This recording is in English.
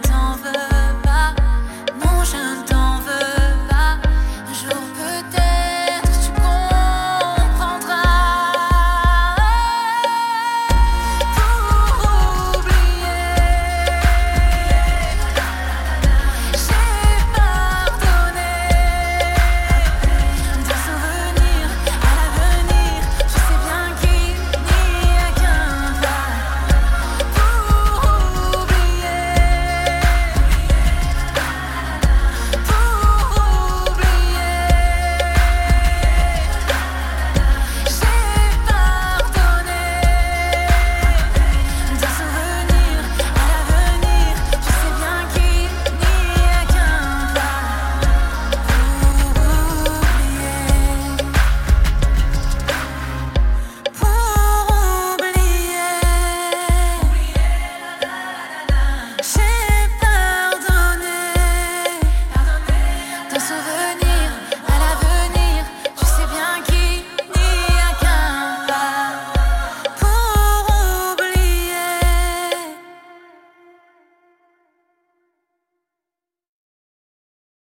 temps veut.